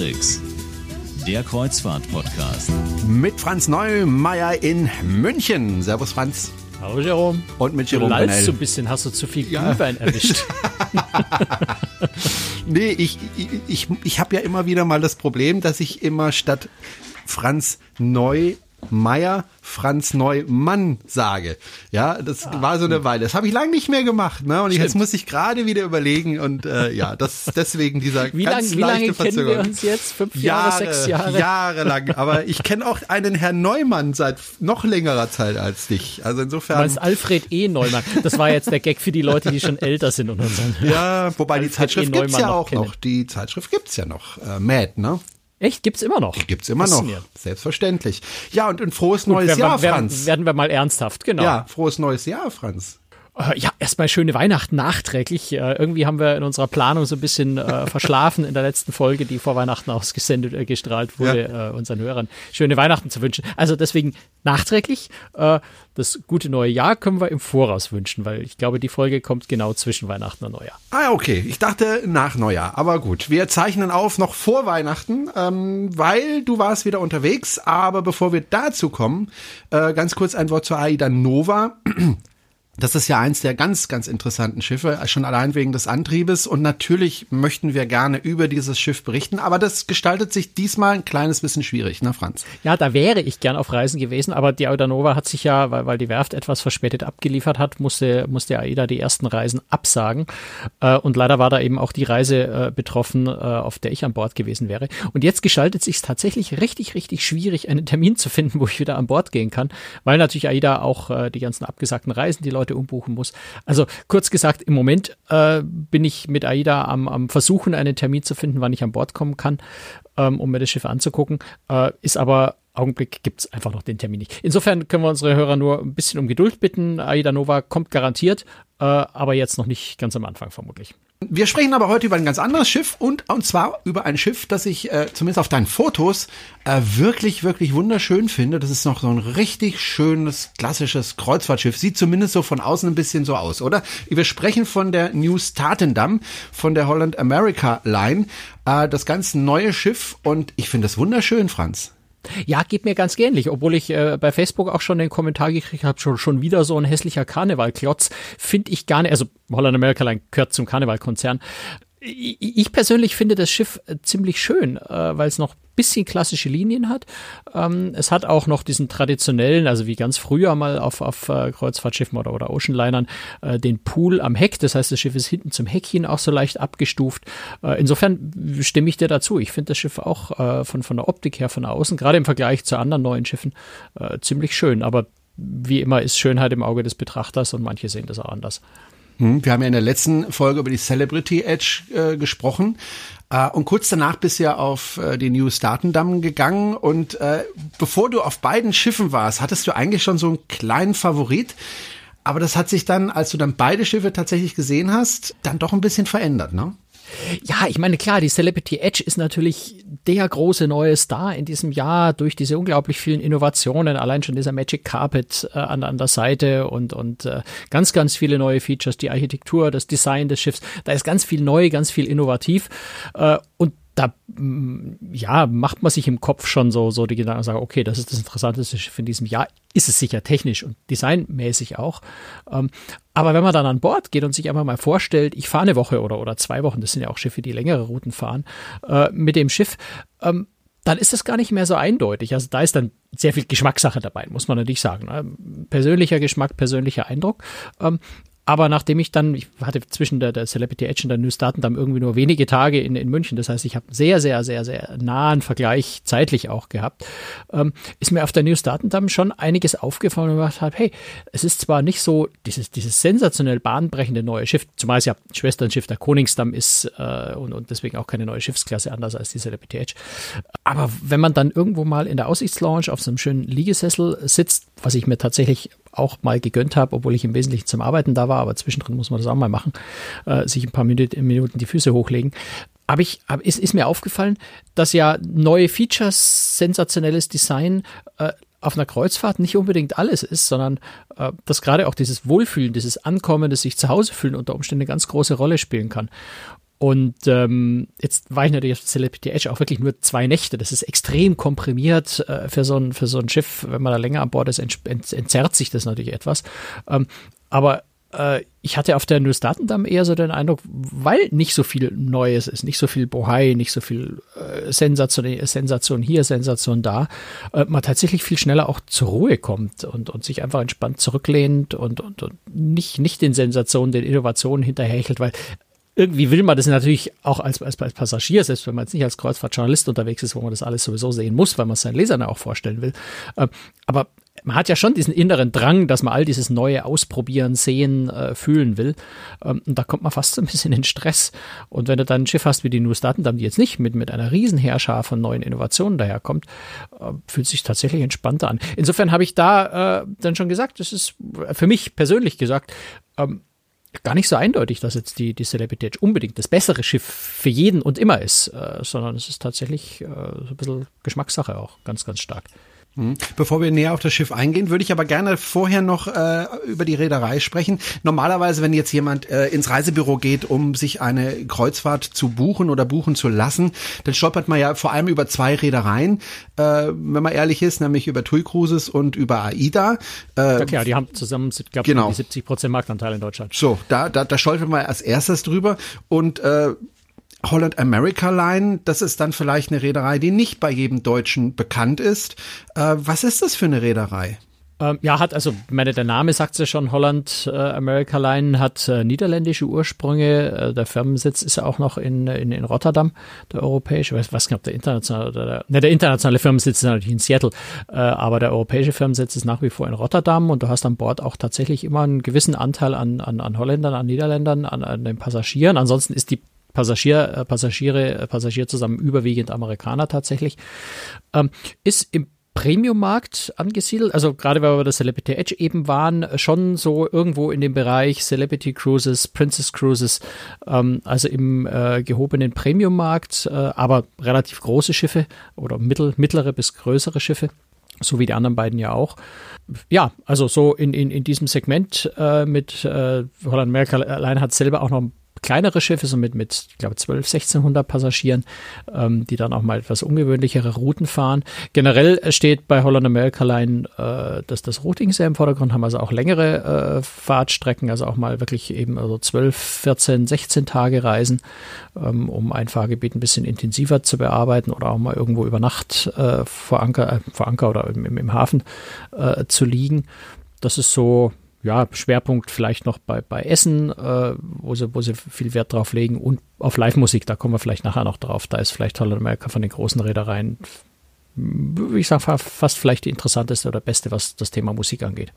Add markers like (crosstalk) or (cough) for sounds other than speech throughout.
Tricks. Der Kreuzfahrt-Podcast. Mit Franz Neumeier in München. Servus, Franz. Hallo, Jerome. Und mit Du Jerome lallst Bernell. so ein bisschen, hast du zu viel Ja. Glühwein erwischt. (laughs) Nee, ich, ich, ich, ich habe ja immer wieder mal das Problem, dass ich immer statt Franz Neumeier Franz Neumann sage. Ja, das war so eine Weile. Das habe ich lange nicht mehr gemacht. Ne? Und ich, jetzt Stimmt. muss ich gerade wieder überlegen. Und äh, ja, das deswegen dieser Wie, ganz lang, wie lange leichte kennen wir Verzögerung. uns jetzt? Fünf Jahre, sechs Jahre? Jahrelang. Aber ich kenne auch einen Herrn Neumann seit noch längerer Zeit als dich. Also insofern. meinst Alfred E. Neumann. Das war jetzt der Gag für die Leute, die schon älter sind und unseren. Ja, wobei die Alfred Zeitschrift E. gibt's Neumann ja auch noch. Die Zeitschrift gibt's ja noch. Äh, Mad, ne? Echt? Gibt's immer noch? Gibt's immer noch. Selbstverständlich. Ja, und ein frohes neues werden, Jahr, wir, werden, Franz. werden wir mal ernsthaft, genau. Ja, frohes neues Jahr, Franz. Äh, Ja, erstmal schöne Weihnachten nachträglich. Äh, irgendwie haben wir in unserer Planung so ein bisschen äh, (laughs) verschlafen in der letzten Folge, die vor Weihnachten ausgesendet, äh, gestrahlt wurde, äh, unseren Hörern schöne Weihnachten zu wünschen. Also deswegen nachträglich. Äh, das gute neue Jahr können wir im Voraus wünschen, weil ich glaube, die Folge kommt genau zwischen Weihnachten und Neujahr. Ah, okay. Ich dachte nach Neujahr. Aber gut, wir zeichnen auf noch vor Weihnachten, ähm, weil du warst wieder unterwegs. Aber bevor wir dazu kommen, äh, ganz kurz ein Wort zur AIDA Nova. Das ist ja eins der ganz, ganz interessanten Schiffe, schon allein wegen des Antriebes. Und natürlich möchten wir gerne über dieses Schiff berichten, aber das gestaltet sich diesmal ein kleines bisschen schwierig, ne, Franz? Ja, da wäre ich gern auf Reisen gewesen, aber die Audanova hat sich ja, weil, weil die Werft etwas verspätet abgeliefert hat, musste, musste AIDA die ersten Reisen absagen. Äh, und leider war da eben auch die Reise äh, betroffen, äh, auf der ich an Bord gewesen wäre. Und jetzt gestaltet sich tatsächlich richtig, richtig schwierig, einen Termin zu finden, wo ich wieder an Bord gehen kann, weil natürlich AIDA auch die ganzen abgesagten Reisen, die Leute umbuchen muss. Also kurz gesagt, im Moment äh, bin ich mit AIDA am, am Versuchen, einen Termin zu finden, wann ich an Bord kommen kann, ähm, um mir das Schiff anzugucken. Äh, ist aber Augenblick gibt's einfach noch den Termin nicht. Insofern können wir unsere Hörer nur ein bisschen um Geduld bitten. Aida Nova kommt garantiert, äh, aber jetzt noch nicht ganz am Anfang vermutlich. Wir sprechen aber heute über ein ganz anderes Schiff und, und zwar über ein Schiff, das ich äh, zumindest auf deinen Fotos äh, wirklich, wirklich wunderschön finde. Das ist noch so ein richtig schönes, klassisches Kreuzfahrtschiff. Sieht zumindest so von außen ein bisschen so aus, oder? Wir sprechen von der New Statendam, von der Holland America Line. Äh, das ganz neue Schiff und ich finde das wunderschön, Franz. Ja, geht mir ganz ähnlich, obwohl ich äh, bei Facebook auch schon den Kommentar gekriegt habe, schon, schon wieder so ein hässlicher Karnevalklotz, finde ich gar nicht, also Holland America Line gehört zum Karnevalkonzern. Ich ich persönlich finde das Schiff äh, ziemlich schön, äh, weil es noch bisschen klassische Linien hat. Ähm, es hat auch noch diesen traditionellen, also wie ganz früher mal auf, auf äh, Kreuzfahrtschiffen oder, oder Oceanlinern, den Pool am Heck. Das heißt, das Schiff ist hinten zum Heck hin auch so leicht abgestuft. Insofern stimme ich dir dazu. Ich finde das Schiff auch von, von der Optik her von außen, gerade im Vergleich zu anderen neuen Schiffen, ziemlich schön. Aber wie immer ist Schönheit im Auge des Betrachters und manche sehen das auch anders. Hm, Wir haben ja in der letzten Folge über die Celebrity Edge äh, gesprochen. Äh, und kurz danach bist du ja auf äh, den New Statendam gegangen. Und äh, bevor du auf beiden Schiffen warst, hattest du eigentlich schon so einen kleinen Favorit. Aber das hat sich dann, als du dann beide Schiffe tatsächlich gesehen hast, dann doch ein bisschen verändert, ne? Ja, ich meine, klar, die Celebrity Edge ist natürlich der große neue Star in diesem Jahr durch diese unglaublich vielen Innovationen, allein schon dieser Magic Carpet äh, an, an der Seite und, und äh, ganz, ganz viele neue Features, die Architektur, das Design des Schiffs, da ist ganz viel neu, ganz viel innovativ. Äh, und da mm, ja, macht man sich im Kopf schon so, so die Gedanken und sagt, okay, das ist das interessanteste Schiff in diesem Jahr. Ist es sicher technisch und designmäßig auch. Ähm, aber wenn man dann an Bord geht und sich einfach mal vorstellt, ich fahre eine Woche oder, oder zwei Wochen, das sind ja auch Schiffe, die längere Routen fahren, äh, mit dem Schiff, ähm, dann ist das gar nicht mehr so eindeutig. Also da ist dann sehr viel Geschmackssache dabei, muss man natürlich sagen. Ne? Persönlicher Geschmack, persönlicher Eindruck. Aber nachdem ich dann, ich hatte zwischen der, der Celebrity Edge und der New Statendam irgendwie nur wenige Tage in, in München, das heißt, ich habe sehr, sehr, sehr, sehr nahen Vergleich zeitlich auch gehabt, ähm, ist mir auf der New Statendam schon einiges aufgefallen und gedacht habe, hey, es ist zwar nicht so dieses, dieses sensationell bahnbrechende neue Schiff, zumal es ja Schwesternschiff der Koningsdamm ist äh, und, und deswegen auch keine neue Schiffsklasse anders als die Celebrity Edge. Aber wenn man dann irgendwo mal in der Aussichtslounge auf so einem schönen Liegesessel sitzt, was ich mir tatsächlich auch mal gegönnt habe, obwohl ich im Wesentlichen zum Arbeiten da war, aber zwischendrin muss man das auch mal machen, äh, sich ein paar Minuten, Minuten die Füße hochlegen. Aber ich, hab, ist, ist mir aufgefallen, dass ja neue Features, sensationelles Design äh, auf einer Kreuzfahrt nicht unbedingt alles ist, sondern äh, dass gerade auch dieses Wohlfühlen, dieses Ankommen, das sich zu Hause fühlen unter Umständen eine ganz große Rolle spielen kann. Und ähm, jetzt war ich natürlich auf Celebrity Edge auch wirklich nur zwei Nächte. Das ist extrem komprimiert äh, für, so ein, für so ein Schiff. Wenn man da länger an Bord ist, ent, ent, entzerrt sich das natürlich etwas. Ähm, aber äh, ich hatte auf der Neustatendamm eher so den Eindruck, weil nicht so viel Neues ist, nicht so viel Bohai, nicht so viel äh, Sensation, Sensation hier, Sensation da, äh, man tatsächlich viel schneller auch zur Ruhe kommt und, und sich einfach entspannt zurücklehnt und, und, und nicht, nicht den Sensationen, den Innovationen hinterhechelt, weil irgendwie will man das natürlich auch als, als, als Passagier, selbst wenn man jetzt nicht als Kreuzfahrtjournalist unterwegs ist, wo man das alles sowieso sehen muss, weil man es seinen Lesern auch vorstellen will. Äh, aber man hat ja schon diesen inneren Drang, dass man all dieses Neue ausprobieren, sehen, äh, fühlen will. Ähm, und da kommt man fast so ein bisschen in Stress. Und wenn du dann ein Schiff hast wie die News Datendam, die jetzt nicht mit, mit einer Riesenherrscher von neuen Innovationen daherkommt, äh, fühlt sich tatsächlich entspannter an. Insofern habe ich da äh, dann schon gesagt, das ist für mich persönlich gesagt, ähm, gar nicht so eindeutig, dass jetzt die, die Celebrity unbedingt das bessere Schiff für jeden und immer ist, äh, sondern es ist tatsächlich äh, so ein bisschen Geschmackssache auch, ganz, ganz stark. Mhm. Bevor wir näher auf das Schiff eingehen, würde ich aber gerne vorher noch äh, über die Reederei sprechen. Normalerweise, wenn jetzt jemand äh, ins Reisebüro geht, um sich eine Kreuzfahrt zu buchen oder buchen zu lassen, dann stolpert man ja vor allem über zwei Reedereien, äh, wenn man ehrlich ist, nämlich über TUI Cruises und über AIDA. Äh, ja, die haben zusammen, glaube genau. die 70 Prozent Marktanteil in Deutschland. So, da, da, da stolpert man als erstes drüber und äh, Holland America Line, das ist dann vielleicht eine Reederei, die nicht bei jedem Deutschen bekannt ist. Äh, was ist das für eine Reederei? Ähm, ja, hat, also, meine, der Name sagt es ja schon, Holland äh, America Line hat äh, niederländische Ursprünge. Äh, der Firmensitz ist ja auch noch in, in, in Rotterdam, der europäische. Ich weiß, nicht, ob der internationale oder der, ne, der internationale Firmensitz ist natürlich in Seattle, äh, aber der europäische Firmensitz ist nach wie vor in Rotterdam und du hast an Bord auch tatsächlich immer einen gewissen Anteil an, an, an Holländern, an Niederländern, an, an den Passagieren. Ansonsten ist die Passagier, äh, Passagiere, äh, Passagier zusammen überwiegend Amerikaner tatsächlich, ähm, ist im Premium-Markt angesiedelt, also gerade weil wir bei der Celebrity Edge eben waren, schon so irgendwo in dem Bereich Celebrity Cruises, Princess Cruises, ähm, also im äh, gehobenen Premium-Markt, äh, aber relativ große Schiffe oder mittel, mittlere bis größere Schiffe so wie die anderen beiden ja auch. Ja, also so in, in, in diesem Segment äh, mit äh, Holland America allein hat selber auch noch ein kleinere Schiffe, so mit, mit ich glaube, 12, 1600 Passagieren, ähm, die dann auch mal etwas ungewöhnlichere Routen fahren. Generell steht bei Holland America Line äh, dass das Routing sehr im Vordergrund, haben also auch längere äh, Fahrtstrecken, also auch mal wirklich eben also 12, 14, 16 Tage Reisen, ähm, um ein Fahrgebiet ein bisschen intensiver zu bearbeiten oder auch mal irgendwo über Nacht äh, vor, Anker, äh, vor Anker oder im, im Hafen äh, zu liegen. Das ist so ja, Schwerpunkt vielleicht noch bei, bei Essen, äh, wo, sie, wo sie viel Wert drauf legen und auf Live-Musik, da kommen wir vielleicht nachher noch drauf. Da ist vielleicht Holland America von den großen Reedereien, würde ich sagen, fast vielleicht die interessanteste oder beste, was das Thema Musik angeht.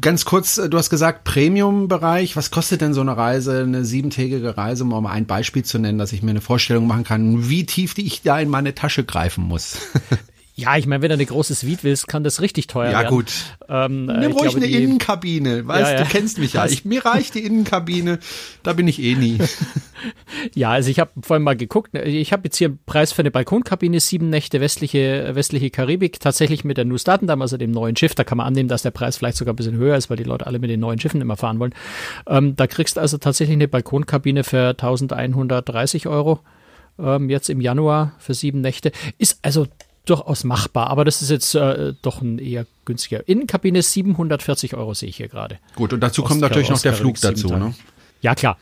Ganz kurz, äh, du hast gesagt Premium-Bereich. Was kostet denn so eine Reise, eine siebentägige Reise, um mal ein Beispiel zu nennen, dass ich mir eine Vorstellung machen kann, wie tief ich da in meine Tasche greifen muss? (laughs) Ja, ich meine, wenn du eine große Suite willst, kann das richtig teuer ja, werden. Ja, gut. Ähm, Nimm ruhig glaube, eine die, Innenkabine. Weißt, ja, ja. du kennst mich ja. Ich, mir reicht die Innenkabine. Da bin ich eh nie. (laughs) ja, also ich habe vorhin mal geguckt. Ich habe jetzt hier einen Preis für eine Balkonkabine, sieben Nächte westliche, westliche Karibik, tatsächlich mit der New Statendam, also dem neuen Schiff. Da kann man annehmen, dass der Preis vielleicht sogar ein bisschen höher ist, weil die Leute alle mit den neuen Schiffen immer fahren wollen. Ähm, da kriegst du also tatsächlich eine Balkonkabine für 1130 Euro ähm, jetzt im Januar für sieben Nächte. Ist also durchaus machbar, aber das ist jetzt äh, doch ein eher günstiger. Innenkabine 740 Euro sehe ich hier gerade. Gut, und dazu kommt natürlich noch der Flug dazu, ne? Ja, klar.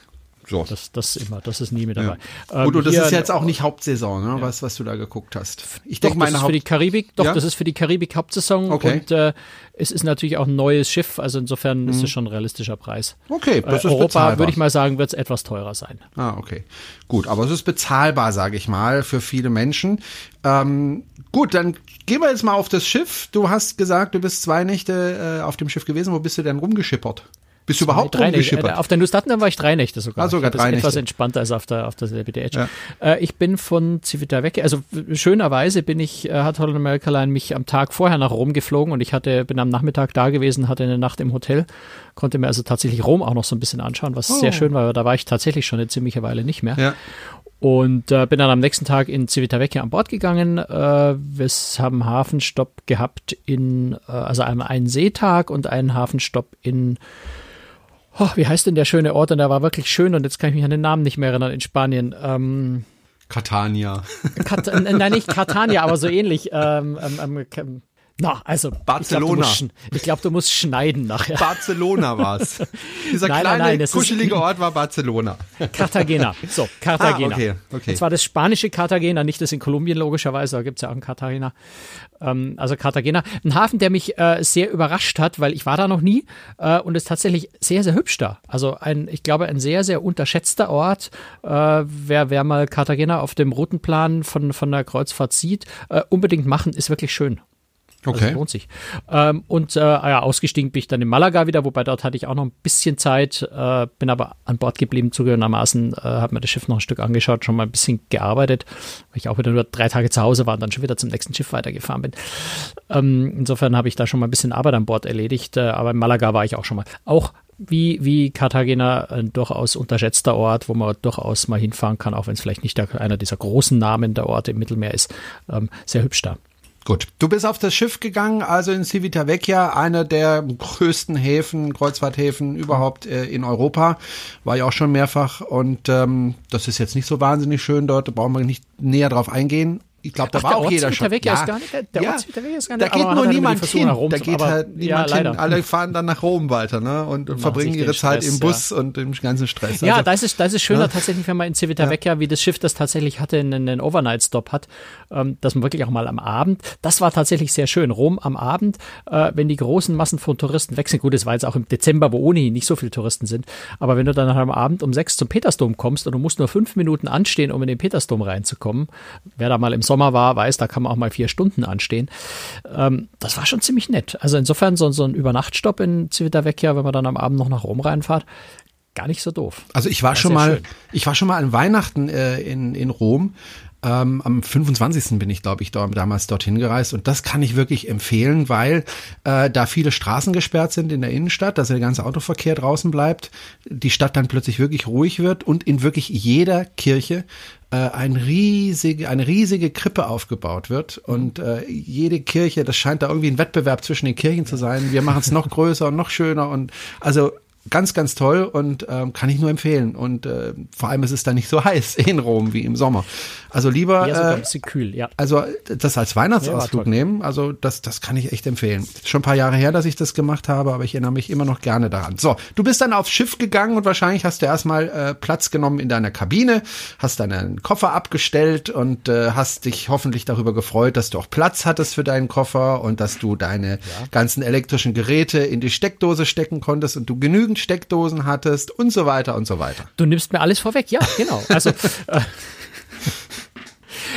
So. Das, das immer, das ist nie mit dabei. Ja. Gut, und das ist jetzt auch nicht Hauptsaison, ne? ja. was, was du da geguckt hast. Ich denke, meine das ist für die Karibik, doch, ja? das ist für die Karibik Hauptsaison okay. und äh, es ist natürlich auch ein neues Schiff, also insofern mhm. ist es schon ein realistischer Preis. Okay, das äh, ist Europa, bezahlbar. würde ich mal sagen, wird es etwas teurer sein. Ah, okay. Gut, aber es ist bezahlbar, sage ich mal, für viele Menschen. Ähm, gut, dann gehen wir jetzt mal auf das Schiff. Du hast gesagt, du bist zwei Nächte äh, auf dem Schiff gewesen. Wo bist du denn rumgeschippert? Bist du überhaupt drei rumgeschippert? Äh, auf der Nustatten war ich drei Nächte sogar. Ah, sogar drei Nächte. Etwas entspannter als auf der, auf der Celebrity Edge. Ja. Äh, ich bin von Civitavecchia, also schönerweise bin ich, äh, hat Holland America Line mich am Tag vorher nach Rom geflogen und ich hatte, bin am Nachmittag da gewesen, hatte eine Nacht im Hotel, konnte mir also tatsächlich Rom auch noch so ein bisschen anschauen, was oh. sehr schön war, da war ich tatsächlich schon eine ziemliche Weile nicht mehr. Ja. Und äh, bin dann am nächsten Tag in Civitavecchia an Bord gegangen. Äh, wir haben Hafenstopp gehabt in, äh, also einen, einen Seetag und einen Hafenstopp in Oh, wie heißt denn der schöne Ort? Und der war wirklich schön und jetzt kann ich mich an den Namen nicht mehr erinnern in Spanien. Ähm, Catania. Kat nein, nicht Catania, aber so ähnlich. Ähm, ähm, ähm, na, also Barcelona. Ich glaube, du, glaub, du, musst schneiden nachher. Barcelona war's. (laughs) Dieser Nein, kleine, nein, nein, kuschelige Ort war Barcelona. (laughs) Cartagena. So, Cartagena. Ah, okay, okay. Und zwar das spanische Cartagena, nicht das in Kolumbien logischerweise, da gibt's ja auch ein Cartagena. Ähm, also Cartagena. Ein Hafen, der mich äh, sehr überrascht hat, weil ich war da noch nie äh, und ist tatsächlich sehr, sehr hübsch da. Also ein, ich glaube, ein sehr, sehr unterschätzter Ort. Äh, wer, wer mal Cartagena auf dem Routenplan von, von der Kreuzfahrt sieht, äh, unbedingt machen, ist wirklich schön. Also Okay. lohnt sich. Ähm, und äh, ja, ausgestiegen bin ich dann in Malaga wieder, wobei dort hatte ich auch noch ein bisschen Zeit, äh, bin aber an Bord geblieben, zugegebenermaßen, äh, habe mir das Schiff noch ein Stück angeschaut, schon mal ein bisschen gearbeitet, weil ich auch wieder nur drei Tage zu Hause war und dann schon wieder zum nächsten Schiff weitergefahren bin. Ähm, insofern habe ich da schon mal ein bisschen Arbeit an Bord erledigt, äh, aber in Malaga war ich auch schon mal. Auch wie, wie Cartagena ein durchaus unterschätzter Ort, wo man durchaus mal hinfahren kann, auch wenn es vielleicht nicht der, einer dieser großen Namen der Orte im Mittelmeer ist. Ähm, sehr hübsch da. Gut. Du bist auf das Schiff gegangen, also in Civitavecchia, einer der größten Häfen, Kreuzfahrthäfen überhaupt äh, in Europa. War ja auch schon mehrfach und ähm, das ist jetzt nicht so wahnsinnig schön dort, da brauchen wir nicht näher drauf eingehen. Ich glaube, da Ach, war der auch jeder schon. Civitavecchia ist gar nicht- der ja, Ort Civitavecchia ist gar Da nicht- geht aber man nur halt niemand hin. Da geht halt ja, niemand hin. leider. Alle fahren dann nach Rom weiter, ne? Und, und verbringen ihre Zeit Stress, im Bus und im ganzen Stress. Ja, Also- da ist es, da ist schöner Ja. tatsächlich, wenn man in Civitavecchia, wie das Schiff das tatsächlich hatte, einen, einen Overnight-Stop hat, ähm, dass man wirklich auch mal am Abend, das war tatsächlich sehr schön. Rom am Abend, äh, wenn die großen Massen von Touristen weg sind, gut, es war jetzt auch im Dezember, wo ohnehin nicht so viele Touristen sind, aber wenn du dann am Abend um sechs zum Petersdom kommst und du musst nur fünf Minuten anstehen, um in den Petersdom reinzukommen, wer da mal im Sommer war, weiß, da kann man auch mal vier Stunden anstehen. Ähm, das war schon ziemlich nett. Also insofern so, so ein Übernachtstopp in Civitavecchia, wenn man dann am Abend noch nach Rom reinfahrt, gar nicht so doof. Also ich war Ja, schon mal, schön. ich war schon mal an Weihnachten äh, in, in Rom. Ähm, am 25. bin ich, glaube ich, dort, damals dorthin gereist und das kann ich wirklich empfehlen, weil äh, da viele Straßen gesperrt sind in der Innenstadt, dass der ganze Autoverkehr draußen bleibt, die Stadt dann plötzlich wirklich ruhig wird und in wirklich jeder Kirche äh, ein riesige, eine riesige Krippe aufgebaut wird und äh, jede Kirche, das scheint da irgendwie ein Wettbewerb zwischen den Kirchen zu sein. Wir machen es noch (laughs) größer und noch schöner und also ganz, ganz toll und ähm, kann ich nur empfehlen. Und äh, vor allem ist es da nicht so (laughs) heiß in Rom wie im Sommer. Also lieber Ja, sogar ein äh, bisschen kühl, ja. also das als Ja, Weihnachtsausflug toll. nehmen, also das, das kann ich echt empfehlen. Ist schon ein paar Jahre her, dass ich das gemacht habe, aber ich erinnere mich immer noch gerne daran. So, du bist dann aufs Schiff gegangen und wahrscheinlich hast du erstmal äh, Platz genommen in deiner Kabine, hast deinen Koffer abgestellt und äh, hast dich hoffentlich darüber gefreut, dass du auch Platz hattest für deinen Koffer und dass du deine ganzen elektrischen Geräte in die Steckdose stecken konntest und du genügend Steckdosen hattest und so weiter und so weiter. Du nimmst mir alles vorweg, ja, genau. Also (laughs) äh,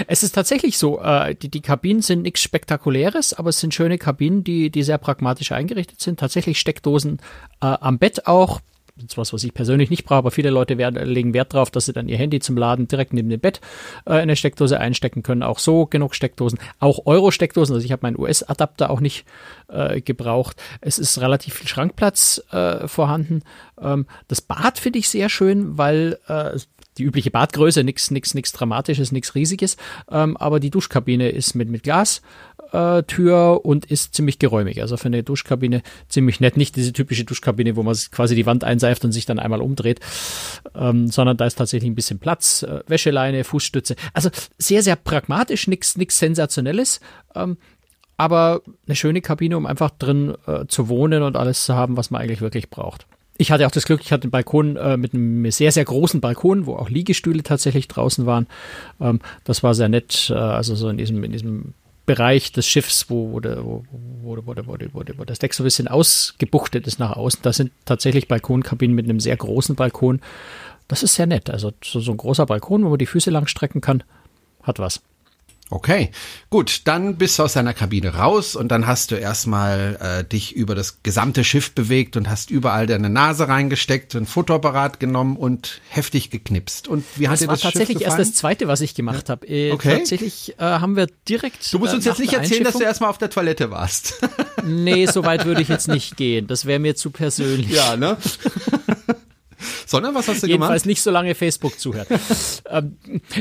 es ist tatsächlich so, äh, die, die Kabinen sind nichts Spektakuläres, aber es sind schöne Kabinen, die, die sehr pragmatisch eingerichtet sind. Tatsächlich Steckdosen äh, am Bett auch. Das ist was, was ich persönlich nicht brauche, aber viele Leute werden, legen Wert darauf, dass sie dann ihr Handy zum Laden direkt neben dem Bett äh, in eine Steckdose einstecken können. Auch so genug Steckdosen. Auch Euro-Steckdosen. Also ich habe meinen US-Adapter auch nicht äh, gebraucht. Es ist relativ viel Schrankplatz äh, vorhanden. Ähm, das Bad finde ich sehr schön, weil äh, die übliche Badgröße, nichts nix, nix Dramatisches, nichts Riesiges, ähm, aber die Duschkabine ist mit, mit Glastür äh, und ist ziemlich geräumig. Also für eine Duschkabine ziemlich nett. Nicht diese typische Duschkabine, wo man quasi die Wand einseift und sich dann einmal umdreht, ähm, sondern da ist tatsächlich ein bisschen Platz, äh, Wäscheleine, Fußstütze. Also sehr, sehr pragmatisch, nichts nix Sensationelles. Ähm, aber eine schöne Kabine, um einfach drin äh, zu wohnen und alles zu haben, was man eigentlich wirklich braucht. Ich hatte auch das Glück, ich hatte einen Balkon äh, mit einem sehr, sehr großen Balkon, wo auch Liegestühle tatsächlich draußen waren. Ähm, das war sehr nett, äh, also so in diesem, in diesem Bereich des Schiffs, wo, wo, wo, wo, wo, wo, wo, wo das Deck so ein bisschen ausgebuchtet ist nach außen. Da sind tatsächlich Balkonkabinen mit einem sehr großen Balkon. Das ist sehr nett. Also so, so ein großer Balkon, wo man die Füße lang strecken kann, hat was. Okay, gut, dann bist du aus deiner Kabine raus und dann hast du erstmal äh, dich über das gesamte Schiff bewegt und hast überall deine Nase reingesteckt, ein Fotoapparat genommen und heftig geknipst. Und wie hat Das dir war das tatsächlich Schiff erst das zweite, was ich gemacht habe. Äh, Okay. Tatsächlich äh, haben wir direkt. Du musst äh, uns nach jetzt nicht erzählen, dass du erstmal auf der Toilette warst. Nee, so weit würde ich jetzt nicht gehen. Das wäre mir zu persönlich. ja, ne? (laughs) Sondern was hast du Jedenfalls gemacht? nicht so lange Facebook zuhört. (laughs) ähm,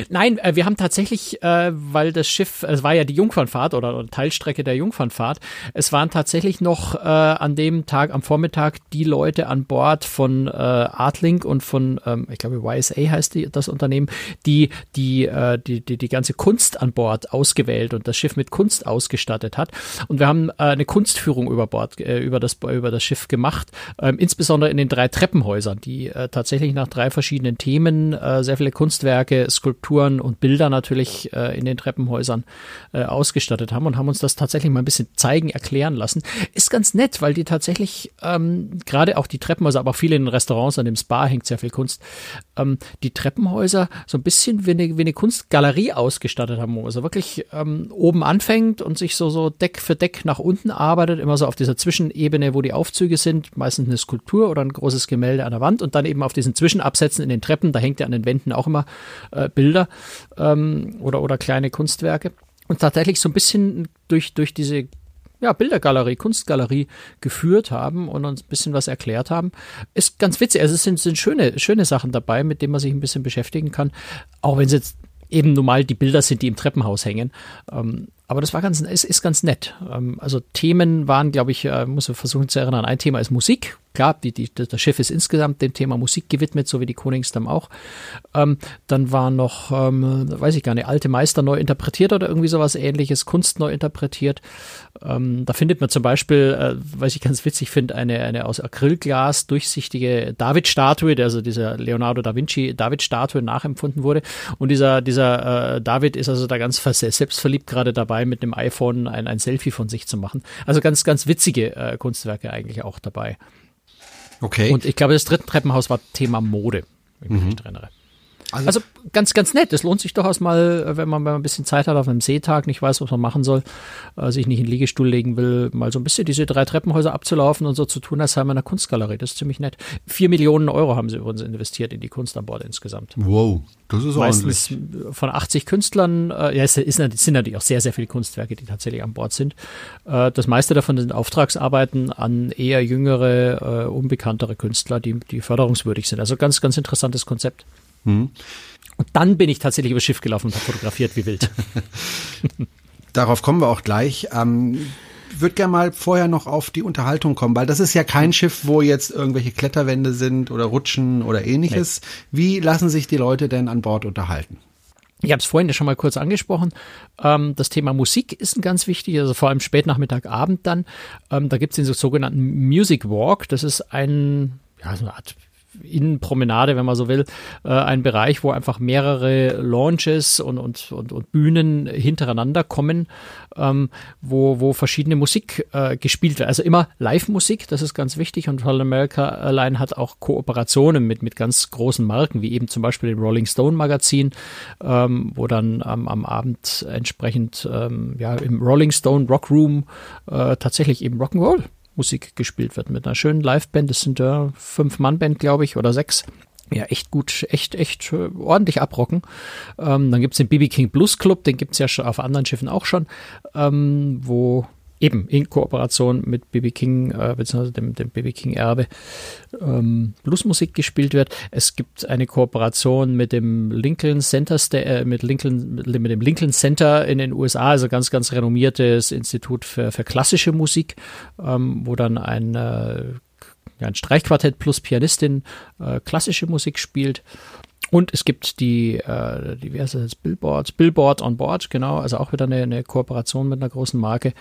nein, äh, wir haben tatsächlich, äh, weil das Schiff, es war ja die Jungfernfahrt oder, oder Teilstrecke der Jungfernfahrt, es waren tatsächlich noch äh, an dem Tag, am Vormittag, die Leute an Bord von äh, Artlink und von, ähm, ich glaube, YSA heißt die, das Unternehmen, die die, äh, die, die die ganze Kunst an Bord ausgewählt und das Schiff mit Kunst ausgestattet hat. Und wir haben äh, eine Kunstführung über Bord, äh, über das über das Schiff gemacht, ähm, insbesondere in den drei Treppenhäusern, die äh, tatsächlich nach drei verschiedenen Themen äh, sehr viele Kunstwerke, Skulpturen und Bilder natürlich äh, in den Treppenhäusern äh, ausgestattet haben und haben uns das tatsächlich mal ein bisschen zeigen, erklären lassen. Ist ganz nett, weil die tatsächlich ähm, gerade auch die Treppenhäuser, aber auch viele in den Restaurants, an dem Spa hängt sehr viel Kunst, ähm, die Treppenhäuser so ein bisschen wie eine, wie eine Kunstgalerie ausgestattet haben, wo also wirklich ähm, oben anfängt und sich so, so Deck für Deck nach unten arbeitet, immer so auf dieser Zwischenebene, wo die Aufzüge sind, meistens eine Skulptur oder ein großes Gemälde an der Wand und dann eben auf diesen Zwischenabsätzen in den Treppen, da hängt ja an den Wänden auch immer äh, Bilder ähm, oder, oder kleine Kunstwerke. Und tatsächlich so ein bisschen durch, durch diese ja, Bildergalerie, Kunstgalerie geführt haben und uns ein bisschen was erklärt haben. Ist ganz witzig. Also es sind, sind schöne, schöne Sachen dabei, mit denen man sich ein bisschen beschäftigen kann. Auch wenn es jetzt eben normal die Bilder sind, die im Treppenhaus hängen. Ähm, aber das war ganz, ist, ist ganz nett. Ähm, also Themen waren, glaube ich, äh, muss ich versuchen zu erinnern. Ein Thema ist Musik. Klar, die, die, das Schiff ist insgesamt dem Thema Musik gewidmet, so wie die Koningsdamm auch. Ähm, dann war noch, ähm, weiß ich gar nicht, alte Meister neu interpretiert oder irgendwie sowas ähnliches, Kunst neu interpretiert. Ähm, da findet man zum Beispiel, äh, was ich ganz witzig finde, eine, eine aus Acrylglas durchsichtige David-Statue, der also dieser Leonardo da Vinci David-Statue nachempfunden wurde. Und dieser, dieser äh, David ist also da ganz selbstverliebt gerade dabei, mit dem iPhone ein, ein Selfie von sich zu machen. Also ganz, ganz witzige äh, Kunstwerke eigentlich auch dabei. Okay. Und ich glaube, das dritte Treppenhaus war Thema Mode, wenn ich mich nicht erinnere. Also- Also, ganz, ganz nett. Es lohnt sich durchaus mal, äh, wenn man, wenn man ein bisschen Zeit hat auf einem Seetag, nicht weiß, was man machen soll, äh, sich nicht in den Liegestuhl legen will, mal so ein bisschen diese drei Treppenhäuser abzulaufen und so zu tun, als sei man in einer Kunstgalerie. Das ist ziemlich nett. Vier Millionen Euro haben sie übrigens investiert in die Kunst an Bord insgesamt. wow, das ist Meistens ordentlich. von 80 Künstlern, äh, ja, es ist, es sind natürlich auch sehr, sehr viele Kunstwerke, die tatsächlich an Bord sind. Äh, das meiste davon sind Auftragsarbeiten an eher jüngere, äh, unbekanntere Künstler, die, die förderungswürdig sind. Also ganz, ganz interessantes Konzept. Mhm. Und dann bin ich tatsächlich übers Schiff gelaufen und habe fotografiert wie wild. (laughs) Darauf kommen wir auch gleich. Ähm, würde gerne mal vorher noch auf die Unterhaltung kommen, weil das ist ja kein Schiff, wo jetzt irgendwelche Kletterwände sind oder Rutschen oder ähnliches. Wie lassen sich die Leute denn an Bord unterhalten? Ich habe es vorhin ja schon mal kurz angesprochen. Ähm, das Thema Musik ist ein ganz wichtig, also vor allem Spätnachmittag, Abend dann. Ähm, da gibt es den so sogenannten Music Walk. Das ist ein, ja, so eine Art Innenpromenade, wenn man so will, äh, ein Bereich, wo einfach mehrere Launches und, und, und, und Bühnen hintereinander kommen, ähm, wo, wo verschiedene Musik äh, gespielt wird. Also immer Live-Musik, das ist ganz wichtig. Und Holland America Airline hat auch Kooperationen mit, mit ganz großen Marken, wie eben zum Beispiel dem Rolling Stone Magazin, ähm, wo dann ähm, am Abend entsprechend ähm, ja, im Rolling Stone Rock Room äh, tatsächlich eben Rock'n'Roll Musik gespielt wird mit einer schönen Liveband. Das sind ja fünf Mann Band, glaube ich, oder sechs. Ja, echt gut, echt, echt äh, ordentlich abrocken. Ähm, dann gibt's den BB King Blues Club, den gibt's ja schon auf anderen Schiffen auch schon, ähm, wo eben in Kooperation mit BB King, äh, beziehungsweise dem, dem BB King Erbe, ähm, Bluesmusik gespielt wird. Es gibt eine Kooperation mit dem Lincoln Center, äh, mit, Lincoln, mit dem Lincoln Center in den USA, also ganz, ganz renommiertes Institut für, für klassische Musik, ähm, wo dann ein, äh, ein Streichquartett plus Pianistin äh, klassische Musik spielt. Und es gibt die, äh, heißt das, Billboard, on Board, genau, also auch wieder eine, eine Kooperation mit einer großen Marke.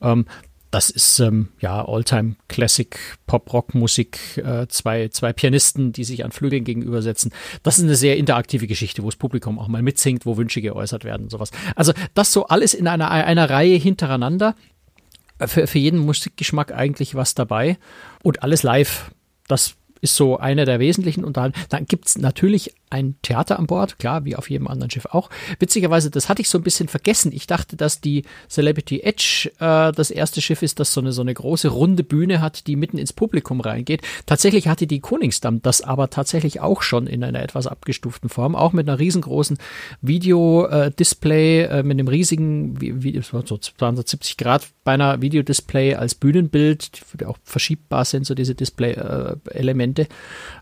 Ähm, das ist ähm, ja Alltime Classic Pop Rock Musik, äh, zwei zwei Pianisten, die sich an Flügeln gegenübersetzen. Das ist eine sehr interaktive Geschichte, wo das Publikum auch mal mitsingt, wo Wünsche geäußert werden, sowas. Also das so alles in einer einer Reihe hintereinander. Für, für jeden Musikgeschmack eigentlich was dabei und alles live. Das ist so eine der wesentlichen Unterhaltungen. Dann gibt's natürlich ein Theater an Bord, klar, wie auf jedem anderen Schiff auch. Witzigerweise, das hatte ich so ein bisschen vergessen. Ich dachte, dass die Celebrity Edge äh, das erste Schiff ist, das so eine, so eine große runde Bühne hat, die mitten ins Publikum reingeht. Tatsächlich hatte die Koningsdamm das aber tatsächlich auch schon in einer etwas abgestuften Form, auch mit einer riesengroßen Videodisplay, äh, mit einem riesigen, wie, wie, so 270 Grad beinahe Videodisplay als Bühnenbild, die auch verschiebbar sind, so diese Display-Elemente Elemente.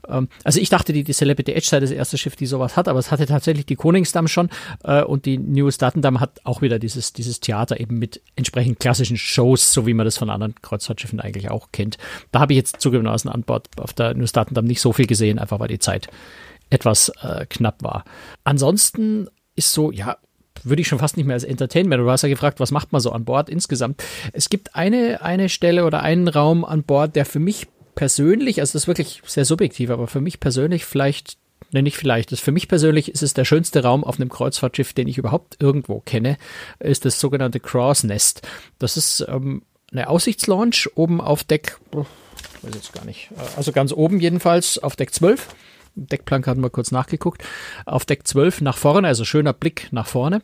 Ähm, also ich dachte, die, die Celebrity Edge sei das erste Schiff, die sowas hat, aber es hatte tatsächlich die Koningsdamm schon äh, und die New Statendam hat auch wieder dieses, dieses Theater eben mit entsprechend klassischen Shows, so wie man das von anderen Kreuzfahrtschiffen eigentlich auch kennt. Da habe ich jetzt zugegeben aus dem Anbord auf der New Statendam nicht so viel gesehen, einfach weil die Zeit etwas äh, knapp war. Ansonsten ist so, ja, würde ich schon fast nicht mehr als Entertainment. Du hast ja gefragt, was macht man so an Bord insgesamt? Es gibt eine, eine Stelle oder einen Raum an Bord, der für mich persönlich, also das ist wirklich sehr subjektiv, aber für mich persönlich vielleicht, nenne ich vielleicht, das für mich persönlich ist es der schönste Raum auf einem Kreuzfahrtschiff, den ich überhaupt irgendwo kenne, ist das sogenannte Cross Nest. Das ist ähm, eine Aussichtslaunch oben auf Deck, oh, weiß jetzt gar nicht, also ganz oben jedenfalls auf Deck 12. Deckplanke hatten wir kurz nachgeguckt. Auf Deck 12 nach vorne, also schöner Blick nach vorne.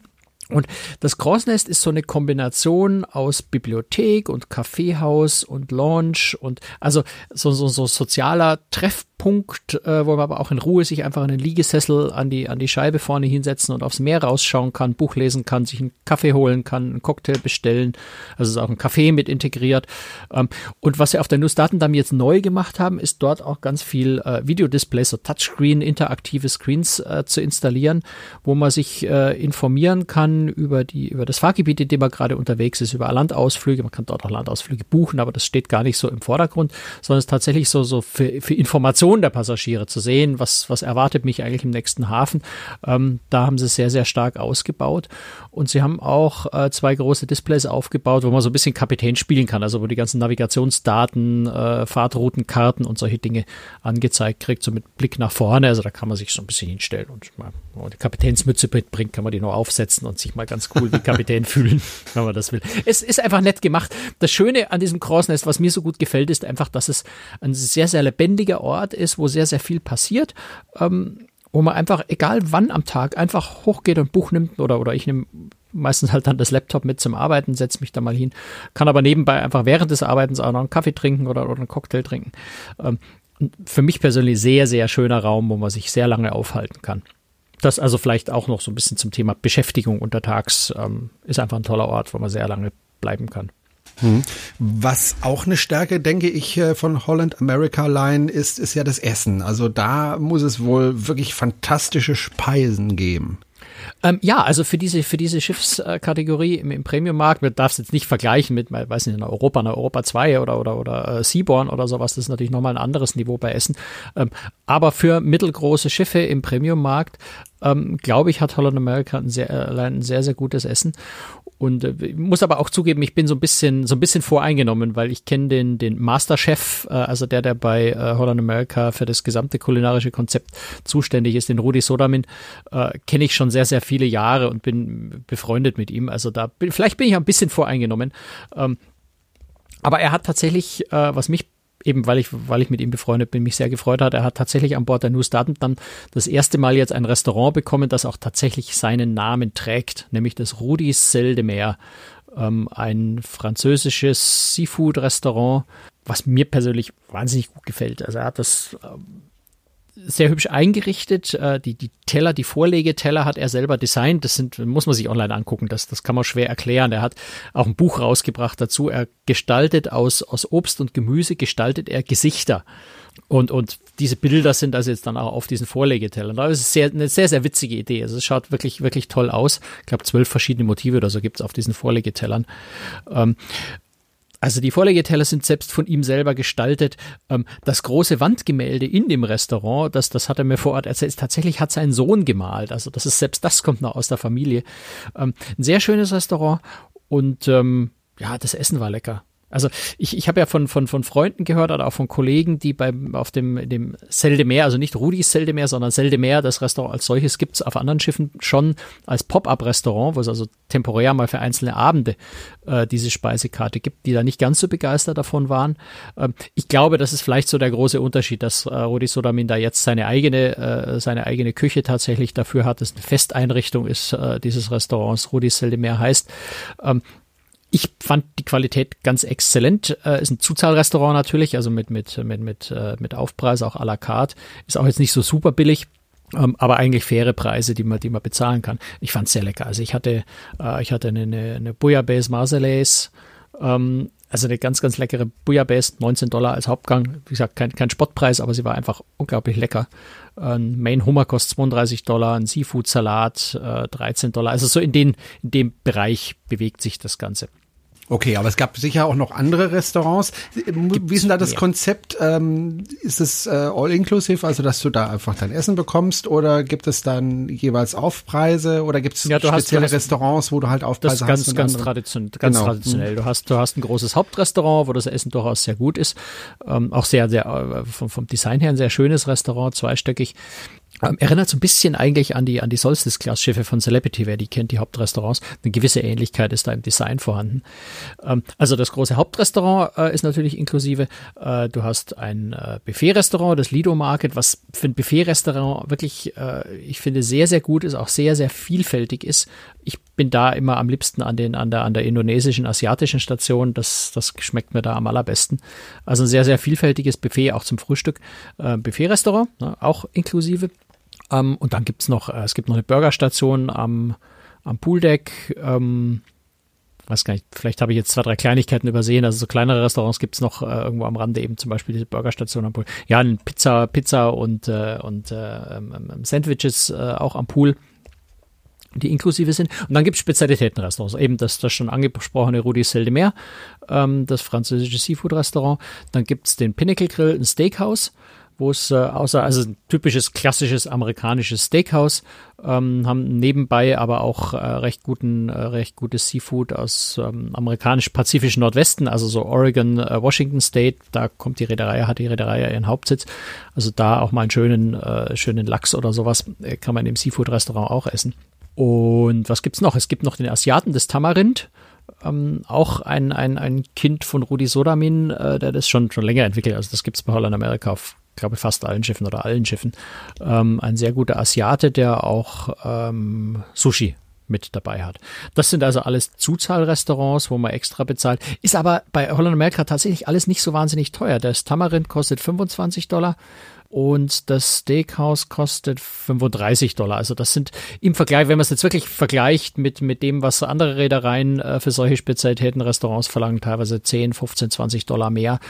Und das Crossnest ist so eine Kombination aus Bibliothek und Kaffeehaus und Lounge und also so, so, so sozialer Treffpunkt Punkt, äh, wo man aber auch in Ruhe sich einfach einen Liegesessel an die, an die Scheibe vorne hinsetzen und aufs Meer rausschauen kann, Buch lesen kann, sich einen Kaffee holen kann, einen Cocktail bestellen. Also ist auch ein Kaffee mit integriert. Ähm, und was sie auf der Nussdatendamm jetzt neu gemacht haben, ist dort auch ganz viel äh, Videodisplays, so Touchscreen, interaktive Screens äh, zu installieren, wo man sich äh, informieren kann über die, über das Fahrgebiet, in dem man gerade unterwegs ist, über Landausflüge. Man kann dort auch Landausflüge buchen, aber das steht gar nicht so im Vordergrund, sondern es ist tatsächlich so, so für, für Informationen Reaktion der Passagiere zu sehen, was, was erwartet mich eigentlich im nächsten Hafen. Ähm, da haben sie sehr, sehr stark ausgebaut. Und sie haben auch äh, zwei große Displays aufgebaut, wo man so ein bisschen Kapitän spielen kann, also wo die ganzen Navigationsdaten, äh, Fahrtroutenkarten und solche Dinge angezeigt kriegt, so mit Blick nach vorne. Also da kann man sich so ein bisschen hinstellen und mal, wenn man die Kapitänsmütze mitbringt, kann man die nur aufsetzen und sich mal ganz cool wie Kapitän (laughs) fühlen, wenn man das will. Es ist einfach nett gemacht. Das Schöne an diesem Crossnest, was mir so gut gefällt, ist einfach, dass es ein sehr, sehr lebendiger Ort ist, wo sehr, sehr viel passiert. Ähm, wo man einfach, egal wann am Tag, einfach hochgeht und Buch nimmt oder, oder ich nehme meistens halt dann das Laptop mit zum Arbeiten, setze mich da mal hin, kann aber nebenbei einfach während des Arbeitens auch noch einen Kaffee trinken oder, oder einen Cocktail trinken. Ähm, für mich persönlich sehr, sehr schöner Raum, wo man sich sehr lange aufhalten kann. Das also vielleicht auch noch so ein bisschen zum Thema Beschäftigung untertags ähm, ist einfach ein toller Ort, wo man sehr lange bleiben kann. Hm. Was auch eine Stärke, denke ich, äh, von Holland America Line ist, ist ja das Essen. Also da muss es wohl wirklich fantastische Speisen geben. Ähm, ja, also für diese, für diese Schiffskategorie im, im Premium-Markt, man darf es jetzt nicht vergleichen mit, weiß nicht, in Europa, in Europa 2 oder, oder, oder äh, Seaborn oder sowas, das ist natürlich nochmal ein anderes Niveau bei Essen. Ähm, aber für mittelgroße Schiffe im Premium-Markt, ähm, glaube ich, hat Holland America ein sehr, ein sehr, sehr gutes Essen. Und äh, muss aber auch zugeben, ich bin so ein bisschen, so ein bisschen voreingenommen, weil ich kenne den, den Masterchef, äh, also der, der bei äh, Holland America für das gesamte kulinarische Konzept zuständig ist, den Rudi Sodamin, äh, kenne ich schon sehr, sehr viele Jahre und bin befreundet mit ihm. Also da bin, vielleicht bin ich ein bisschen voreingenommen. Ähm, aber er hat tatsächlich, äh, was mich eben weil ich, weil ich mit ihm befreundet bin, mich sehr gefreut hat. Er hat tatsächlich an Bord der News Daten dann das erste Mal jetzt ein Restaurant bekommen, das auch tatsächlich seinen Namen trägt, nämlich das Rudi Sel de Mer, ähm, ein französisches Seafood-Restaurant, was mir persönlich wahnsinnig gut gefällt. Also er hat das ähm, sehr hübsch eingerichtet. Äh, die, die Teller, die Vorlegeteller hat er selber designt. Das sind, muss man sich online angucken. Das, das kann man schwer erklären. Er hat auch ein Buch rausgebracht dazu. Er gestaltet aus, aus Obst und Gemüse, gestaltet er Gesichter. Und, und diese Bilder sind also jetzt dann auch auf diesen Vorlegetellern. Das ist sehr, eine sehr, sehr witzige Idee. Also es schaut wirklich, wirklich toll aus. Ich glaube, zwölf verschiedene Motive oder so gibt es auf diesen Vorlegetellern. Ähm, also die Vorlegeteller sind selbst von ihm selber gestaltet. Ähm, das große Wandgemälde in dem Restaurant, das, das hat er mir vor Ort erzählt, tatsächlich hat sein Sohn gemalt. Also das ist selbst das kommt noch aus der Familie. Ähm, ein sehr schönes Restaurant und ähm, ja, das Essen war lecker. Also ich, ich habe ja von, von, von Freunden gehört oder auch von Kollegen, die beim auf dem, dem Seldemeer, also nicht Rudis Seldemeer, sondern Seldemeer, das Restaurant als solches gibt es auf anderen Schiffen schon als Pop-up-Restaurant, wo es also temporär mal für einzelne Abende äh, diese Speisekarte gibt, die da nicht ganz so begeistert davon waren. Ähm, ich glaube, das ist vielleicht so der große Unterschied, dass äh, Rudi Sodamin da jetzt seine eigene, äh, seine eigene Küche tatsächlich dafür hat, dass eine Festeinrichtung ist äh, dieses Restaurants, Rudi Seldemeer heißt. Ähm, ich fand die Qualität ganz exzellent. Äh, ist ein Zuzahlrestaurant natürlich, also mit, mit, mit, mit, äh, mit Aufpreis, auch à la carte. Ist auch jetzt nicht so super billig. Ähm, aber eigentlich faire Preise, die man, die man bezahlen kann. Ich fand es sehr lecker. Also ich hatte, äh, ich hatte eine, eine, eine Bouillabaisse Marseillaise, ähm, also eine ganz, ganz leckere Bouillabaisse, 19 Dollar als Hauptgang. Wie gesagt, kein, kein Spottpreis, aber sie war einfach unglaublich lecker. Ein Main Hummer kostet 32 Dollar, ein Seafood-Salat äh, 13 Dollar. Also so in, den, in dem Bereich bewegt sich das Ganze. Okay, aber es gab sicher auch noch andere Restaurants. Gibt's Wie ist denn da das mehr. Konzept? Ähm, ist es äh, all-inclusive, also dass du da einfach dein Essen bekommst oder gibt es dann jeweils Aufpreise oder gibt es ja, spezielle hast, Restaurants, wo du halt Aufpreise das ganz, hast? Ganz, tradition ganz genau. traditionell. Mhm. Du hast, du hast ein großes Hauptrestaurant, wo das Essen durchaus sehr gut ist. Ähm, auch sehr, sehr äh, vom, vom Design her ein sehr schönes Restaurant, zweistöckig. Ähm, erinnert so ein bisschen eigentlich an die, an die Solstice-Class-Schiffe von Celebrity, wer die kennt, die Hauptrestaurants. Eine gewisse Ähnlichkeit ist da im Design vorhanden. Ähm, also das große Hauptrestaurant äh, ist natürlich inklusive. Äh, du hast ein äh, Buffet-Restaurant, das Lido Market, was für ein Buffet-Restaurant wirklich, äh, ich finde, sehr, sehr gut ist, auch sehr, sehr vielfältig ist. Ich bin da immer am liebsten an den, an der, an der indonesischen, asiatischen Station. Das, das schmeckt mir da am allerbesten. Also ein sehr, sehr vielfältiges Buffet, auch zum Frühstück. Äh, Buffet-Restaurant, ne, auch inklusive. Ähm, und dann gibt's noch, äh, es gibt noch eine Burgerstation am, am Pooldeck. Ähm, weiß gar nicht, vielleicht habe ich jetzt zwei, drei Kleinigkeiten übersehen. Also so kleinere Restaurants gibt's noch äh, irgendwo am Rande, eben zum Beispiel diese Burgerstation am Pool. Ja, Pizza, Pizza und, äh, und äh, ähm, ähm Sandwiches äh, auch am Pool die inklusive sind. Und dann gibt es Spezialitätenrestaurants, eben das, das schon angesprochene Rudi Sel de Mer, ähm, das französische Seafood-Restaurant. Dann gibt es den Pinnacle Grill, ein Steakhouse wo es äh, außer, also ein typisches klassisches amerikanisches Steakhouse, ähm, haben nebenbei aber auch äh, recht guten, äh, recht gutes Seafood aus ähm, amerikanisch-pazifischen Nordwesten, also so Oregon, äh, Washington State, da kommt die Reederei, hat die Reederei ihren Hauptsitz. Also da auch mal einen schönen, äh, schönen Lachs oder sowas äh, kann man im Seafood-Restaurant auch essen. Und was gibt's noch? Es gibt noch den Asiaten des Tamarind. Ähm, auch ein, ein, ein Kind von Rudi Sodamin, äh, der das schon, schon länger entwickelt. Also das gibt's bei Holland Amerika auf glaube fast allen Schiffen oder allen Schiffen. Ähm, ein sehr guter Asiate, der auch ähm, Sushi mit dabei hat. Das sind also alles Zuzahlrestaurants, wo man extra bezahlt. Ist aber bei Holland America tatsächlich alles nicht so wahnsinnig teuer. Das Tamarind kostet 25 Dollar und das Steakhouse kostet 35 Dollar. Also das sind im Vergleich, wenn man es jetzt wirklich vergleicht mit, mit dem, was andere Reedereien äh, für solche Spezialitäten Restaurants verlangen, teilweise 10, 15, 20 Dollar mehr,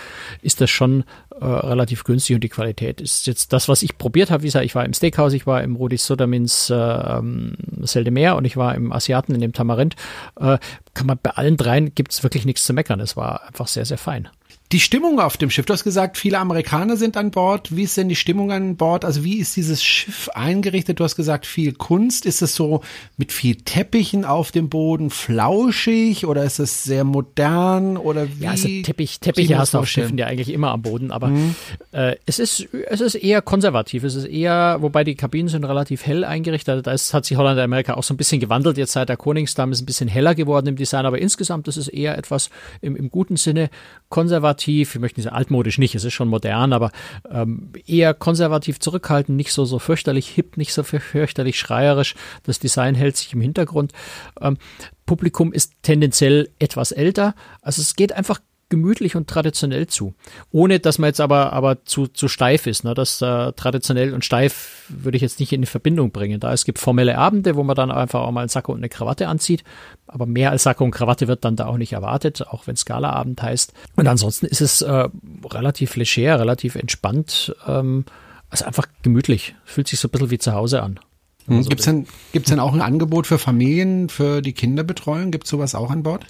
ist das schon äh, relativ günstig und die Qualität ist jetzt das, was ich probiert habe. Wie gesagt, ich war im Steakhouse, ich war im Rudi Sodamins äh, ähm, Selde Meer und ich war im Asiaten in dem Tamarind. Äh, kann man bei allen dreien gibt es wirklich nichts zu meckern. Es war einfach sehr, sehr fein. Die Stimmung auf dem Schiff, du hast gesagt, viele Amerikaner sind an Bord. Wie ist denn die Stimmung an Bord? Also wie ist dieses Schiff eingerichtet? Du hast gesagt, viel Kunst. Ist es so mit viel Teppichen auf dem Boden, flauschig oder ist es sehr modern oder wie? Ja, also Teppich, Teppiche hast du auf Schiffen ja eigentlich immer am Boden, aber mhm. äh, es ist es ist eher konservativ. Es ist eher, wobei die Kabinen sind relativ hell eingerichtet. Da ist, hat sich Holland Amerika auch so ein bisschen gewandelt. Jetzt seit der Koningsdame ist ein bisschen heller geworden im Design, aber insgesamt ist es eher etwas im, im guten Sinne konservativ, wir möchten sagen altmodisch nicht, es ist schon modern, aber ähm, eher konservativ zurückhaltend, nicht so, so fürchterlich hip, nicht so fürchterlich schreierisch. Das Design hält sich im Hintergrund. Ähm, Publikum ist tendenziell etwas älter. Also es geht einfach gemütlich und traditionell zu. Ohne, dass man jetzt aber, aber zu, zu steif ist. Ne? Das äh, traditionell und steif würde ich jetzt nicht in Verbindung bringen. Da es gibt formelle Abende, wo man dann einfach auch mal einen Sakko und eine Krawatte anzieht. Aber mehr als Sakko und Krawatte wird dann da auch nicht erwartet, auch wenn Skala-Abend heißt. Und ansonsten ist es äh, relativ leger, relativ entspannt. Ähm, also einfach gemütlich. Fühlt sich so ein bisschen wie zu Hause an. Hm, so Gibt es denn, gibt's denn auch ein Angebot für Familien, für die Kinderbetreuung? Gibt es sowas auch an Bord?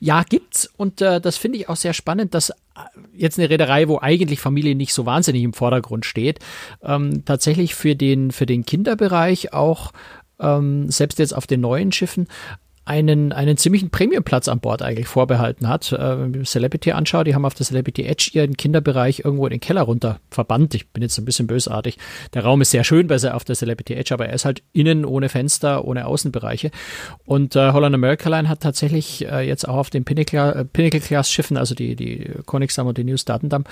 Ja, gibt's. Und äh, das finde ich auch sehr spannend, dass äh, jetzt eine Reederei, wo eigentlich Familie nicht so wahnsinnig im Vordergrund steht, ähm, tatsächlich für den für den Kinderbereich auch ähm, selbst jetzt auf den neuen Schiffen einen, einen ziemlichen Premiumplatz an Bord eigentlich vorbehalten hat. Äh, wenn ich Celebrity anschaue, die haben auf der Celebrity Edge ihren Kinderbereich irgendwo in den Keller runter verbannt. Ich bin jetzt ein bisschen bösartig. Der Raum ist sehr schön besser auf der Celebrity Edge, aber er ist halt innen ohne Fenster, ohne Außenbereiche. Und äh, Holland America Line hat tatsächlich äh, jetzt auch auf den Pinnacle, äh, also die, die Königsdam und die News Datendam,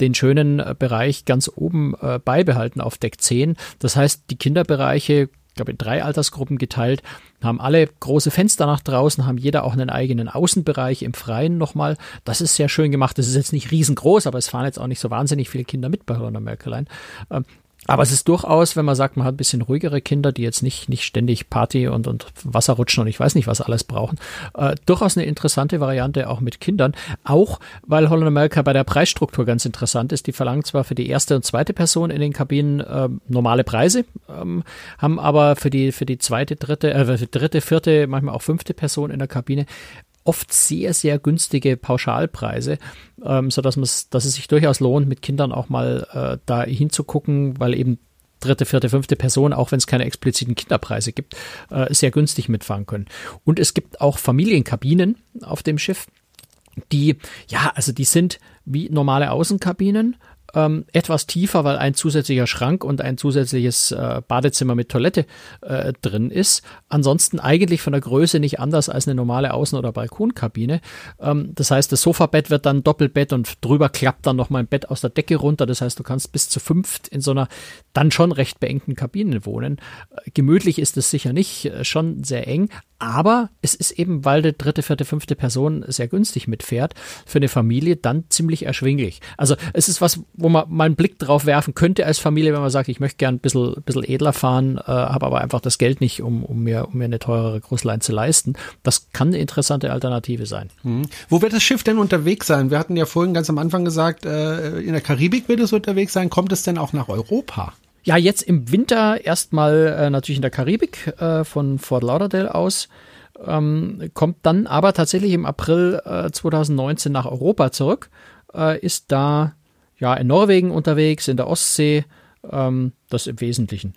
den schönen äh, Bereich ganz oben äh, beibehalten auf Deck 10. Das heißt, die Kinderbereiche ich glaube, in drei Altersgruppen geteilt, haben alle große Fenster nach draußen, haben jeder auch einen eigenen Außenbereich im Freien nochmal. Das ist sehr schön gemacht. Das ist jetzt nicht riesengroß, aber es fahren jetzt auch nicht so wahnsinnig viele Kinder mit bei Holland America Line. Ähm, Aber es ist durchaus, wenn man sagt, man hat ein bisschen ruhigere Kinder, die jetzt nicht, nicht ständig Party und, und Wasser rutschen und ich weiß nicht, was alles brauchen, äh, durchaus eine interessante Variante auch mit Kindern. Auch, weil Holland America bei der Preisstruktur ganz interessant ist. Die verlangen zwar für die erste und zweite Person in den Kabinen äh, normale Preise, ähm, haben aber für die, für die zweite, dritte, äh, dritte, vierte, manchmal auch fünfte Person in der Kabine oft sehr, sehr günstige Pauschalpreise, ähm, sodass dass es sich durchaus lohnt, mit Kindern auch mal äh, da hinzugucken, weil eben dritte, vierte, fünfte Person, auch wenn es keine expliziten Kinderpreise gibt, äh, sehr günstig mitfahren können. Und es gibt auch Familienkabinen auf dem Schiff, die, ja, also die sind wie normale Außenkabinen, ähm, etwas tiefer, weil ein zusätzlicher Schrank und ein zusätzliches äh, Badezimmer mit Toilette äh, drin ist. Ansonsten eigentlich von der Größe nicht anders als eine normale Außen- oder Balkonkabine. Ähm, das heißt, das Sofabett wird dann Doppelbett und drüber klappt dann nochmal ein Bett aus der Decke runter. Das heißt, du kannst bis zu fünft in so einer dann schon recht beengten Kabine wohnen. Äh, gemütlich ist es sicher nicht, äh, schon sehr eng, aber es ist eben, weil die dritte, vierte, fünfte Person sehr günstig mitfährt, für eine Familie dann ziemlich erschwinglich. Also es ist was, wo man mal einen Blick drauf werfen könnte als Familie, wenn man sagt, ich möchte gern ein bisschen, bisschen edler fahren, äh, habe aber einfach das Geld nicht, um, um, mir, um mir eine teurere Großlein zu leisten. Das kann eine interessante Alternative sein. Mhm. Wo wird das Schiff denn unterwegs sein? Wir hatten ja vorhin ganz am Anfang gesagt, äh, in der Karibik wird es unterwegs sein. Kommt es denn auch nach Europa? Ja, jetzt im Winter erstmal äh, natürlich in der Karibik äh, von Fort Lauderdale aus. Ähm, kommt dann aber tatsächlich im April äh, 2019 nach Europa zurück, äh, ist da ja in Norwegen unterwegs, in der Ostsee, ähm, das im Wesentlichen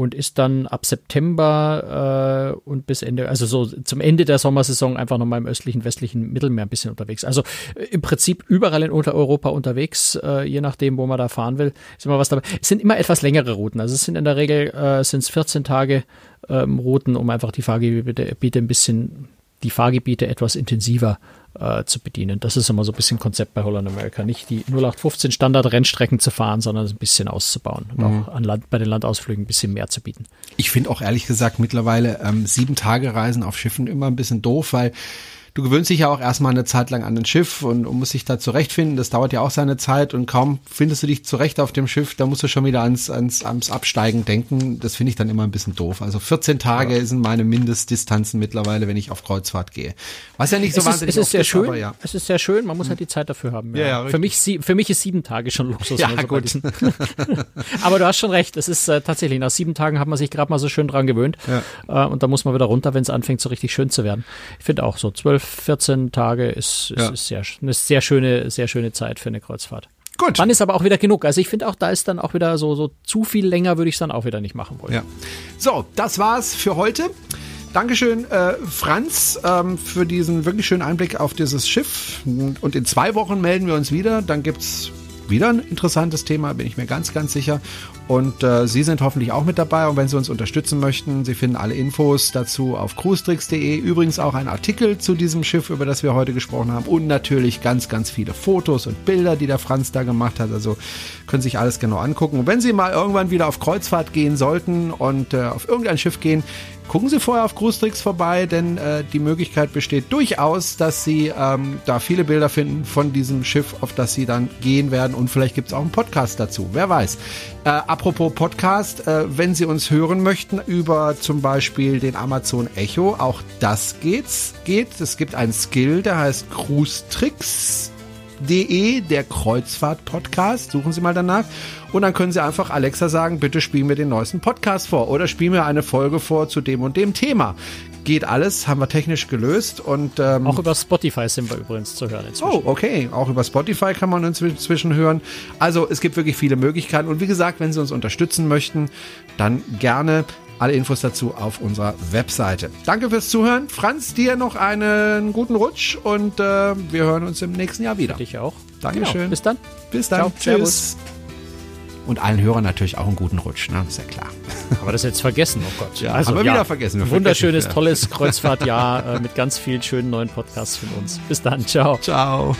und ist dann ab September äh, und bis Ende, also so zum Ende der Sommersaison einfach nochmal im östlichen, westlichen Mittelmeer ein bisschen unterwegs. Also äh, im Prinzip überall in Untereuropa unterwegs, äh, je nachdem, wo man da fahren will, ist immer was dabei. Es sind immer etwas längere Routen, also es sind in der Regel äh, sind 14 Tage ähm, Routen, um einfach die Fahrgebiete ein bisschen, die Fahrgebiete etwas intensiver äh, zu bedienen. Das ist immer so ein bisschen Konzept bei Holland America. Nicht die 0815 Standard-Rennstrecken zu fahren, sondern es ein bisschen auszubauen und mhm. auch an Land, bei den Landausflügen ein bisschen mehr zu bieten. Ich finde auch ehrlich gesagt mittlerweile ähm, sieben Tage Reisen auf Schiffen immer ein bisschen doof, weil du gewöhnst dich ja auch erstmal eine Zeit lang an ein Schiff und, und musst dich da zurechtfinden. Das dauert ja auch seine Zeit und kaum findest du dich zurecht auf dem Schiff, da musst du schon wieder ans, ans, ans Absteigen denken. Das finde ich dann immer ein bisschen doof. Also 14 Tage ja. sind meine Mindestdistanzen mittlerweile, wenn ich auf Kreuzfahrt gehe. Was ja nicht so es wahnsinnig ist, es ist sehr ist, schön. Ja. Es ist sehr schön. Man muss halt die Zeit dafür haben. Ja. für mich, für mich ist sieben Tage schon Luxus. Ja, so gut. (laughs) aber du hast schon recht. Es ist äh, tatsächlich nach sieben Tagen hat man sich gerade mal so schön dran gewöhnt. Äh, und da muss man wieder runter, wenn es anfängt, so richtig schön zu werden. Ich finde auch so zwölf 14 Tage ist, ist, ja. ist sehr, eine sehr schöne, sehr schöne Zeit für eine Kreuzfahrt. Gut. Dann ist aber auch wieder genug. Also ich finde auch, da ist dann auch wieder so, so zu viel länger würde ich es dann auch wieder nicht machen wollen. Ja. So, das war's für heute. Dankeschön, äh, Franz, ähm, für diesen wirklich schönen Einblick auf dieses Schiff. Und in zwei Wochen melden wir uns wieder. Dann gibt's wieder ein interessantes Thema, bin ich mir ganz, ganz sicher. Und äh, Sie sind hoffentlich auch mit dabei. Und wenn Sie uns unterstützen möchten, Sie finden alle Infos dazu auf cruestricks.de. Übrigens auch ein Artikel zu diesem Schiff, über das wir heute gesprochen haben. Und natürlich ganz, ganz viele Fotos und Bilder, die der Franz da gemacht hat. Also können Sie sich alles genau angucken. Und wenn Sie mal irgendwann wieder auf Kreuzfahrt gehen sollten und äh, auf irgendein Schiff gehen, gucken Sie vorher auf Cruestricks vorbei, denn äh, die Möglichkeit besteht durchaus, dass Sie ähm, da viele Bilder finden von diesem Schiff, auf das Sie dann gehen werden. Und vielleicht gibt es auch einen Podcast dazu. Wer weiß. Äh, apropos Podcast, äh, wenn Sie uns hören möchten über zum Beispiel den Amazon Echo, auch das geht's, geht. Es gibt einen Skill, der heißt Cruise Tricks De, der Kreuzfahrt-Podcast. Suchen Sie mal danach. Und dann können Sie einfach Alexa sagen, bitte spiel mir den neuesten Podcast vor oder spiel mir eine Folge vor zu dem und dem Thema. Geht alles, haben wir technisch gelöst und ähm, auch über Spotify sind wir übrigens zu hören inzwischen. Oh, okay, auch über Spotify kann man inzwischen hören. Also es gibt wirklich viele Möglichkeiten und wie gesagt, wenn Sie uns unterstützen möchten, dann gerne alle Infos dazu auf unserer Webseite. Danke fürs Zuhören. Franz, dir noch einen guten Rutsch und äh, wir hören uns im nächsten Jahr wieder. Dich auch. Dankeschön. Genau. Bis dann. Bis dann. Ciao. Tschüss. Und allen Hörern natürlich auch einen guten Rutsch, ne? Ist ja klar. Aber das jetzt vergessen, oh Gott. Ja, also, haben wir ja, wieder vergessen. Wir wunderschönes, vergessen, tolles (laughs) Kreuzfahrtjahr äh, mit ganz vielen schönen neuen Podcasts von uns. Bis dann. Ciao. Ciao.